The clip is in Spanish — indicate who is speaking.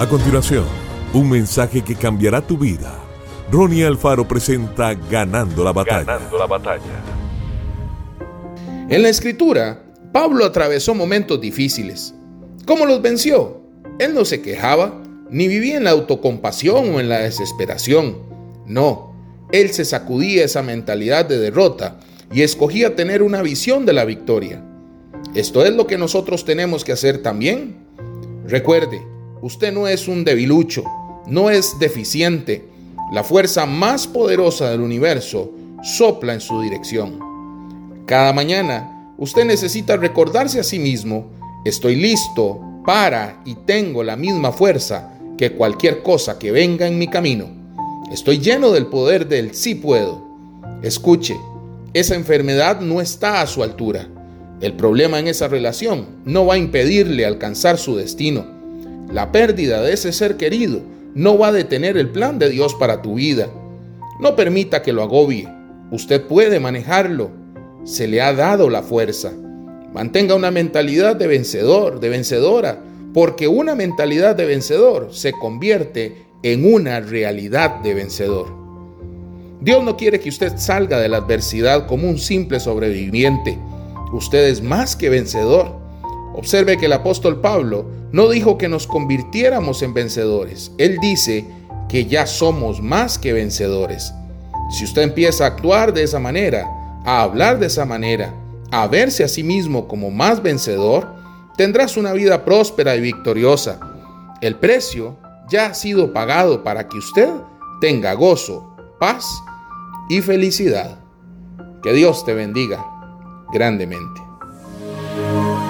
Speaker 1: A continuación, un mensaje que cambiará tu vida. Ronnie Alfaro presenta Ganando la batalla. Ganando la batalla.
Speaker 2: En la escritura, Pablo atravesó momentos difíciles. ¿Cómo los venció? Él no se quejaba, ni vivía en la autocompasión o en la desesperación. No, él se sacudía esa mentalidad de derrota y escogía tener una visión de la victoria. Esto es lo que nosotros tenemos que hacer también. Recuerde, Usted no es un debilucho, no es deficiente. La fuerza más poderosa del universo sopla en su dirección. Cada mañana usted necesita recordarse a sí mismo, estoy listo para y tengo la misma fuerza que cualquier cosa que venga en mi camino. Estoy lleno del poder del sí puedo. Escuche, esa enfermedad no está a su altura. El problema en esa relación no va a impedirle alcanzar su destino. La pérdida de ese ser querido no va a detener el plan de Dios para tu vida. No permita que lo agobie. Usted puede manejarlo. Se le ha dado la fuerza. Mantenga una mentalidad de vencedor, de vencedora, porque una mentalidad de vencedor se convierte en una realidad de vencedor. Dios no quiere que usted salga de la adversidad como un simple sobreviviente. Usted es más que vencedor. Observe que el apóstol Pablo no dijo que nos convirtiéramos en vencedores. Él dice que ya somos más que vencedores. Si usted empieza a actuar de esa manera, a hablar de esa manera, a verse a sí mismo como más vencedor, tendrás una vida próspera y victoriosa. El precio ya ha sido pagado para que usted tenga gozo, paz y felicidad. Que Dios te bendiga grandemente.